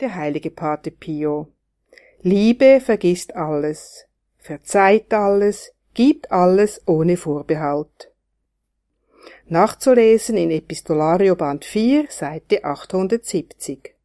der heilige Pate Pio. Liebe vergisst alles, verzeiht alles, gibt alles ohne Vorbehalt. Nachzulesen in Epistolario Band 4, Seite 870.